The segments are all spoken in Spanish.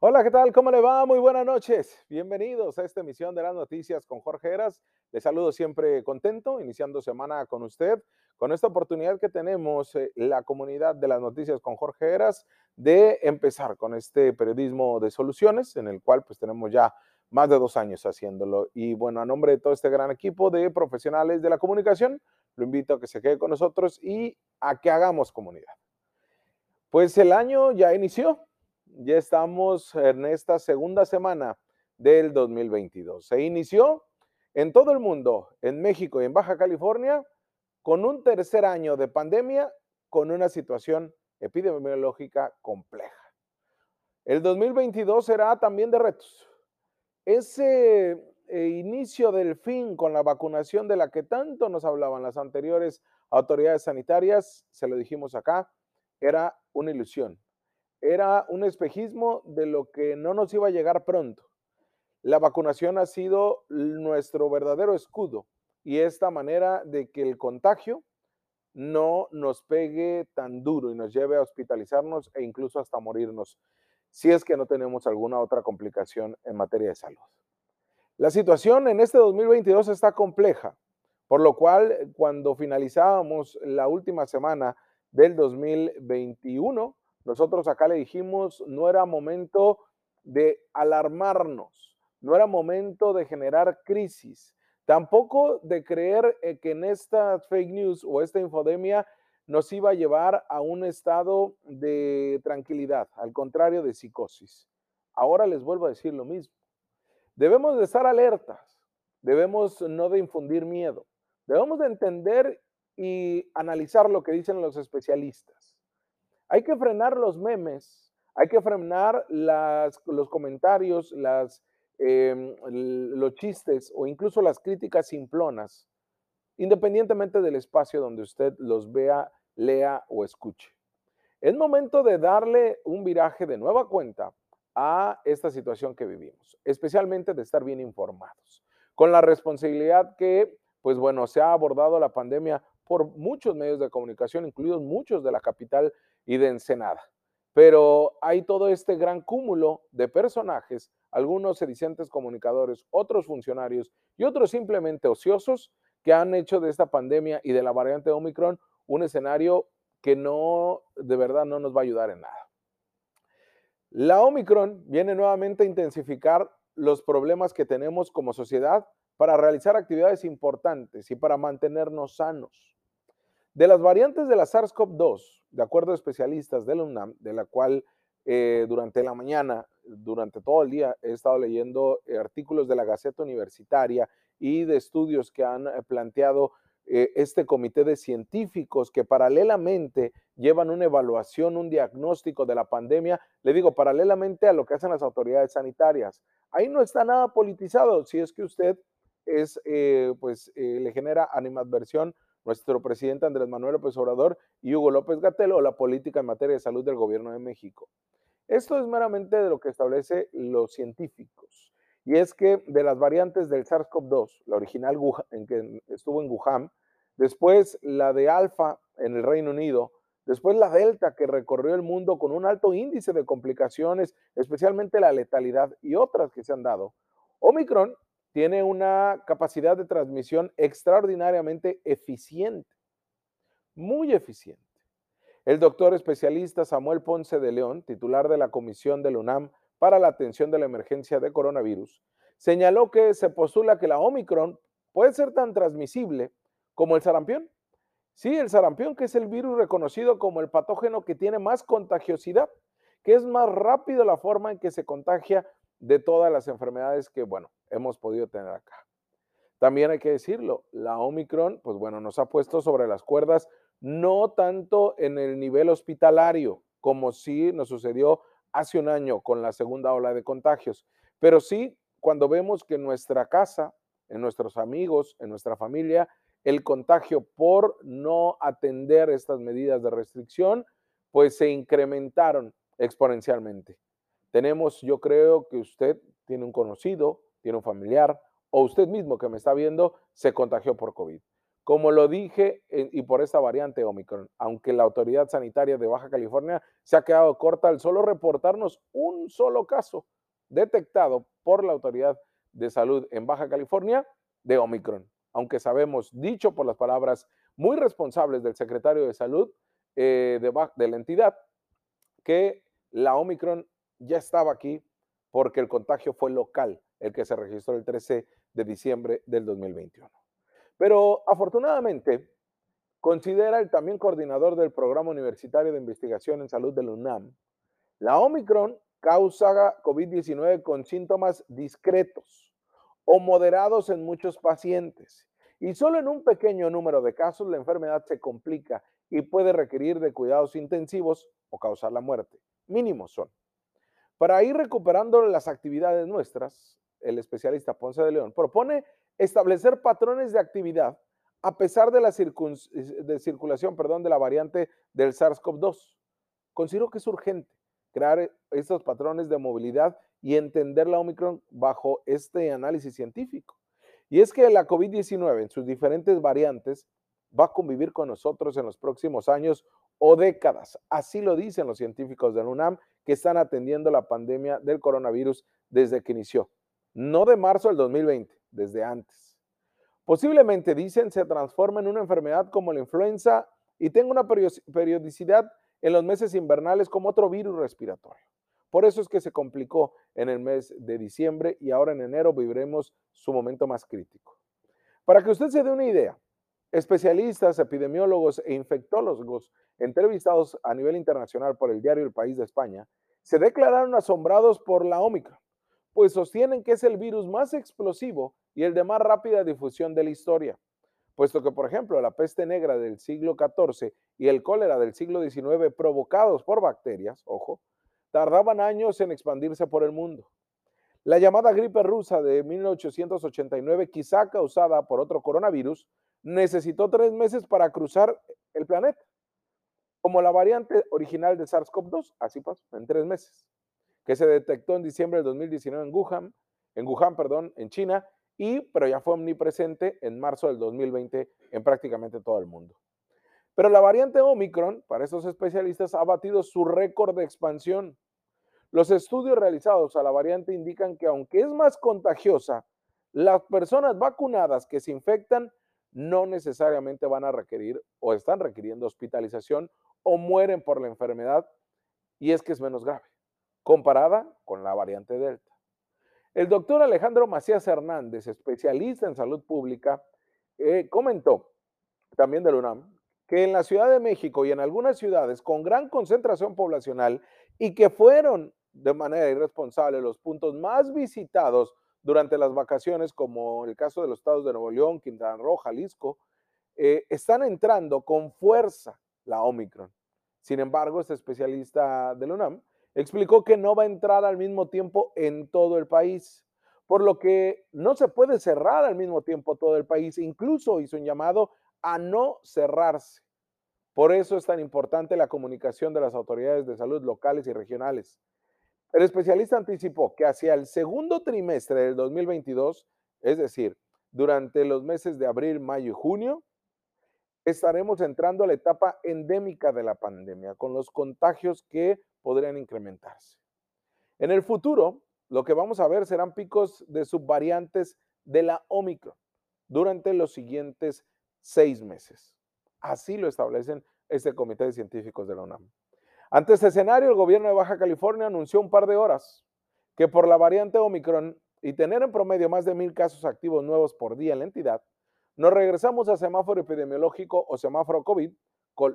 Hola, ¿qué tal? ¿Cómo le va? Muy buenas noches. Bienvenidos a esta emisión de las noticias con Jorge Heras. Les saludo siempre contento, iniciando semana con usted, con esta oportunidad que tenemos eh, la comunidad de las noticias con Jorge Heras de empezar con este periodismo de soluciones, en el cual pues tenemos ya más de dos años haciéndolo. Y bueno, a nombre de todo este gran equipo de profesionales de la comunicación, lo invito a que se quede con nosotros y a que hagamos comunidad. Pues el año ya inició, ya estamos en esta segunda semana del 2022. Se inició en todo el mundo, en México y en Baja California, con un tercer año de pandemia, con una situación epidemiológica compleja. El 2022 será también de retos. Ese eh, inicio del fin con la vacunación de la que tanto nos hablaban las anteriores autoridades sanitarias, se lo dijimos acá, era una ilusión, era un espejismo de lo que no nos iba a llegar pronto. La vacunación ha sido nuestro verdadero escudo y esta manera de que el contagio no nos pegue tan duro y nos lleve a hospitalizarnos e incluso hasta morirnos, si es que no tenemos alguna otra complicación en materia de salud. La situación en este 2022 está compleja, por lo cual cuando finalizábamos la última semana del 2021, nosotros acá le dijimos, no era momento de alarmarnos, no era momento de generar crisis, tampoco de creer eh, que en esta fake news o esta infodemia nos iba a llevar a un estado de tranquilidad, al contrario de psicosis. Ahora les vuelvo a decir lo mismo. Debemos de estar alertas, debemos no de infundir miedo, debemos de entender y analizar lo que dicen los especialistas. Hay que frenar los memes, hay que frenar los comentarios, las, em, los chistes o incluso las críticas simplonas, independientemente del espacio donde usted los vea, lea o escuche. Es momento de darle un viraje de nueva cuenta a esta situación que vivimos, especialmente de estar bien informados, con la responsabilidad que, pues bueno, se ha abordado la pandemia por muchos medios de comunicación, incluidos muchos de la capital y de Ensenada. Pero hay todo este gran cúmulo de personajes, algunos sedicentes comunicadores, otros funcionarios y otros simplemente ociosos que han hecho de esta pandemia y de la variante Omicron un escenario que no, de verdad, no nos va a ayudar en nada. La Omicron viene nuevamente a intensificar los problemas que tenemos como sociedad para realizar actividades importantes y para mantenernos sanos. De las variantes de la SARS-CoV-2, de acuerdo a especialistas del UNAM, de la cual eh, durante la mañana, durante todo el día, he estado leyendo eh, artículos de la Gaceta Universitaria y de estudios que han eh, planteado este comité de científicos que paralelamente llevan una evaluación, un diagnóstico de la pandemia, le digo, paralelamente a lo que hacen las autoridades sanitarias. Ahí no está nada politizado, si es que usted es, pues, le genera animadversión nuestro presidente Andrés Manuel López Obrador y Hugo López Gatell o la política en materia de salud del gobierno de México. Esto es meramente de lo que establece los científicos. Y es que de las variantes del SARS-CoV-2, la original en que estuvo en Wuhan, después la de Alfa en el Reino Unido, después la Delta que recorrió el mundo con un alto índice de complicaciones, especialmente la letalidad y otras que se han dado. Omicron tiene una capacidad de transmisión extraordinariamente eficiente, muy eficiente. El doctor especialista Samuel Ponce de León, titular de la Comisión del UNAM para la atención de la emergencia de coronavirus, señaló que se postula que la Omicron puede ser tan transmisible como el sarampión. Sí, el sarampión, que es el virus reconocido como el patógeno que tiene más contagiosidad, que es más rápido la forma en que se contagia de todas las enfermedades que, bueno, hemos podido tener acá. También hay que decirlo, la Omicron, pues bueno, nos ha puesto sobre las cuerdas, no tanto en el nivel hospitalario, como sí nos sucedió hace un año con la segunda ola de contagios, pero sí cuando vemos que en nuestra casa, en nuestros amigos, en nuestra familia, el contagio por no atender estas medidas de restricción, pues se incrementaron exponencialmente. Tenemos, yo creo que usted tiene un conocido, tiene un familiar o usted mismo que me está viendo se contagió por COVID. como lo dije, eh, y por esta variante Omicron, aunque la autoridad sanitaria de Baja California se ha quedado corta al solo reportarnos un solo caso detectado por la autoridad de salud en Baja California de Omicron, aunque sabemos, dicho por las palabras muy responsables del secretario de salud eh, de, de la entidad, que la Omicron ya estaba aquí porque el contagio fue local, el que se registró el 13 de diciembre del 2021. Pero afortunadamente, considera el también coordinador del Programa Universitario de Investigación en Salud del UNAM, la Omicron causa COVID-19 con síntomas discretos o moderados en muchos pacientes. Y solo en un pequeño número de casos la enfermedad se complica y puede requerir de cuidados intensivos o causar la muerte. Mínimos son. Para ir recuperando las actividades nuestras, el especialista Ponce de León propone establecer patrones de actividad a pesar de la circulación perdón, de la variante del SARS-CoV-2. Considero que es urgente crear estos patrones de movilidad y entender la Omicron bajo este análisis científico. Y es que la COVID-19 en sus diferentes variantes va a convivir con nosotros en los próximos años o décadas. Así lo dicen los científicos del UNAM que están atendiendo la pandemia del coronavirus desde que inició. No de marzo del 2020, desde antes. Posiblemente, dicen, se transforma en una enfermedad como la influenza y tenga una periodicidad en los meses invernales como otro virus respiratorio. Por eso es que se complicó en el mes de diciembre y ahora en enero viviremos su momento más crítico. Para que usted se dé una idea, especialistas, epidemiólogos e infectólogos entrevistados a nivel internacional por el diario El País de España se declararon asombrados por la Omicron pues sostienen que es el virus más explosivo y el de más rápida difusión de la historia, puesto que, por ejemplo, la peste negra del siglo XIV y el cólera del siglo XIX provocados por bacterias, ojo, tardaban años en expandirse por el mundo. La llamada gripe rusa de 1889, quizá causada por otro coronavirus, necesitó tres meses para cruzar el planeta, como la variante original de SARS-CoV-2, así pasó, en tres meses que se detectó en diciembre del 2019 en Wuhan, en Wuhan, perdón, en China, y, pero ya fue omnipresente en marzo del 2020 en prácticamente todo el mundo. Pero la variante Omicron, para estos especialistas, ha batido su récord de expansión. Los estudios realizados a la variante indican que aunque es más contagiosa, las personas vacunadas que se infectan no necesariamente van a requerir o están requiriendo hospitalización o mueren por la enfermedad y es que es menos grave comparada con la variante Delta. El doctor Alejandro Macías Hernández, especialista en salud pública, eh, comentó también del UNAM que en la Ciudad de México y en algunas ciudades con gran concentración poblacional y que fueron de manera irresponsable los puntos más visitados durante las vacaciones, como el caso de los estados de Nuevo León, Quintana Roo, Jalisco, eh, están entrando con fuerza la Omicron. Sin embargo, este especialista del UNAM explicó que no va a entrar al mismo tiempo en todo el país, por lo que no se puede cerrar al mismo tiempo todo el país. Incluso hizo un llamado a no cerrarse. Por eso es tan importante la comunicación de las autoridades de salud locales y regionales. El especialista anticipó que hacia el segundo trimestre del 2022, es decir, durante los meses de abril, mayo y junio, estaremos entrando a la etapa endémica de la pandemia, con los contagios que podrían incrementarse. En el futuro, lo que vamos a ver serán picos de subvariantes de la Omicron durante los siguientes seis meses. Así lo establecen este comité de científicos de la UNAM. Ante este escenario, el gobierno de Baja California anunció un par de horas que por la variante Omicron y tener en promedio más de mil casos activos nuevos por día en la entidad, nos regresamos a semáforo epidemiológico o semáforo COVID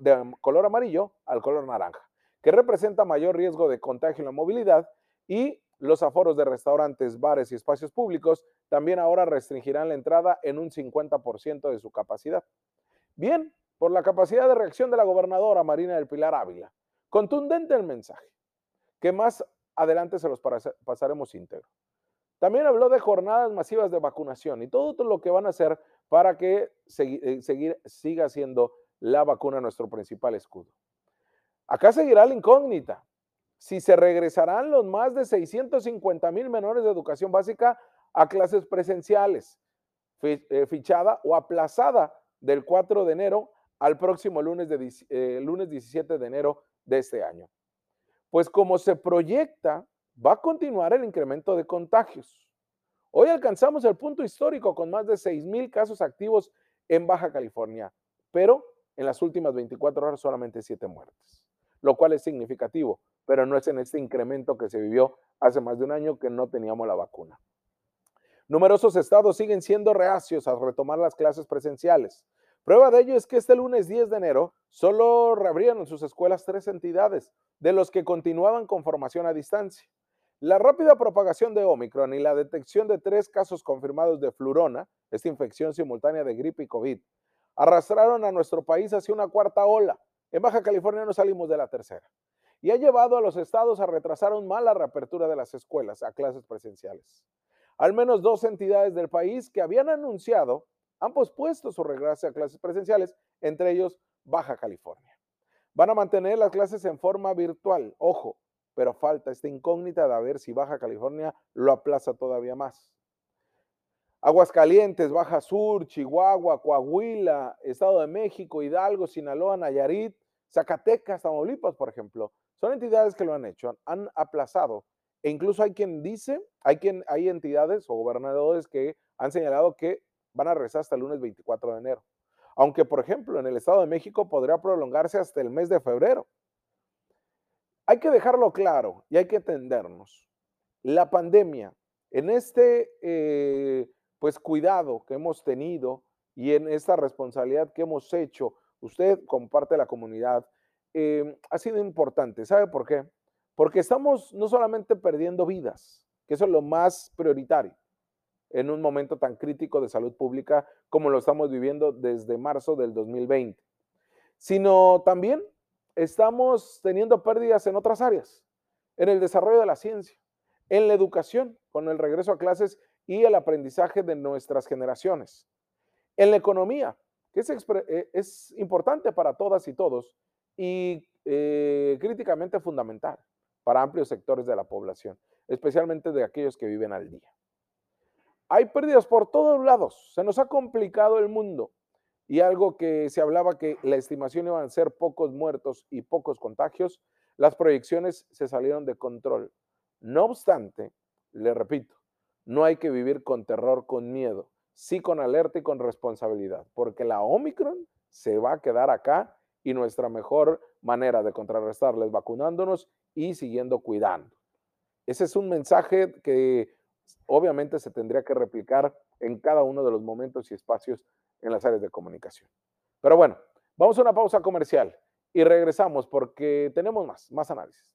de color amarillo al color naranja que representa mayor riesgo de contagio en la movilidad y los aforos de restaurantes, bares y espacios públicos también ahora restringirán la entrada en un 50% de su capacidad. Bien, por la capacidad de reacción de la gobernadora Marina del Pilar Ávila. Contundente el mensaje, que más adelante se los pasaremos íntegro. También habló de jornadas masivas de vacunación y todo lo que van a hacer para que eh, seguir, siga siendo la vacuna nuestro principal escudo. Acá seguirá la incógnita. Si se regresarán los más de 650 mil menores de educación básica a clases presenciales, eh, fichada o aplazada del 4 de enero al próximo lunes, de, eh, lunes 17 de enero de este año. Pues como se proyecta, va a continuar el incremento de contagios. Hoy alcanzamos el punto histórico con más de 6 mil casos activos en Baja California, pero en las últimas 24 horas solamente 7 muertes, lo cual es significativo, pero no es en este incremento que se vivió hace más de un año que no teníamos la vacuna. Numerosos estados siguen siendo reacios a retomar las clases presenciales. Prueba de ello es que este lunes 10 de enero solo reabrieron sus escuelas tres entidades, de los que continuaban con formación a distancia. La rápida propagación de Omicron y la detección de tres casos confirmados de flurona, esta infección simultánea de gripe y COVID, arrastraron a nuestro país hacia una cuarta ola. En Baja California no salimos de la tercera. Y ha llevado a los estados a retrasar aún más la reapertura de las escuelas a clases presenciales. Al menos dos entidades del país que habían anunciado han pospuesto su regreso a clases presenciales, entre ellos Baja California. Van a mantener las clases en forma virtual, ojo, pero falta esta incógnita de ver si Baja California lo aplaza todavía más. Aguascalientes, Baja Sur, Chihuahua, Coahuila, Estado de México, Hidalgo, Sinaloa, Nayarit, Zacatecas, Tamaulipas, por ejemplo, son entidades que lo han hecho, han aplazado. E incluso hay quien dice, hay, quien, hay entidades o gobernadores que han señalado que van a regresar hasta el lunes 24 de enero. Aunque, por ejemplo, en el Estado de México podría prolongarse hasta el mes de febrero. Hay que dejarlo claro y hay que entendernos. La pandemia, en este eh, pues cuidado que hemos tenido y en esta responsabilidad que hemos hecho, usted como parte de la comunidad, eh, ha sido importante. ¿Sabe por qué? Porque estamos no solamente perdiendo vidas, que eso es lo más prioritario, en un momento tan crítico de salud pública como lo estamos viviendo desde marzo del 2020, sino también estamos teniendo pérdidas en otras áreas, en el desarrollo de la ciencia, en la educación, con el regreso a clases y el aprendizaje de nuestras generaciones, en la economía, que es, eh, importante para todas y todos y eh, críticamente fundamental para amplios sectores de la población, especialmente de aquellos que viven al día. Hay pérdidas por todos lados. Se nos ha complicado el mundo. Y algo que se hablaba que la estimación iban a ser pocos muertos y pocos contagios, las proyecciones se salieron de control. No obstante, le repito, no hay que vivir con terror, con miedo, sí con alerta y con responsabilidad, porque la Omicron se va a quedar acá y nuestra mejor manera de contrarrestarla es vacunándonos y siguiendo cuidando. Ese es un mensaje que obviamente se tendría que replicar en cada uno de los momentos y espacios en las áreas de comunicación. Pero bueno, vamos a una pausa comercial y regresamos porque tenemos más, más análisis.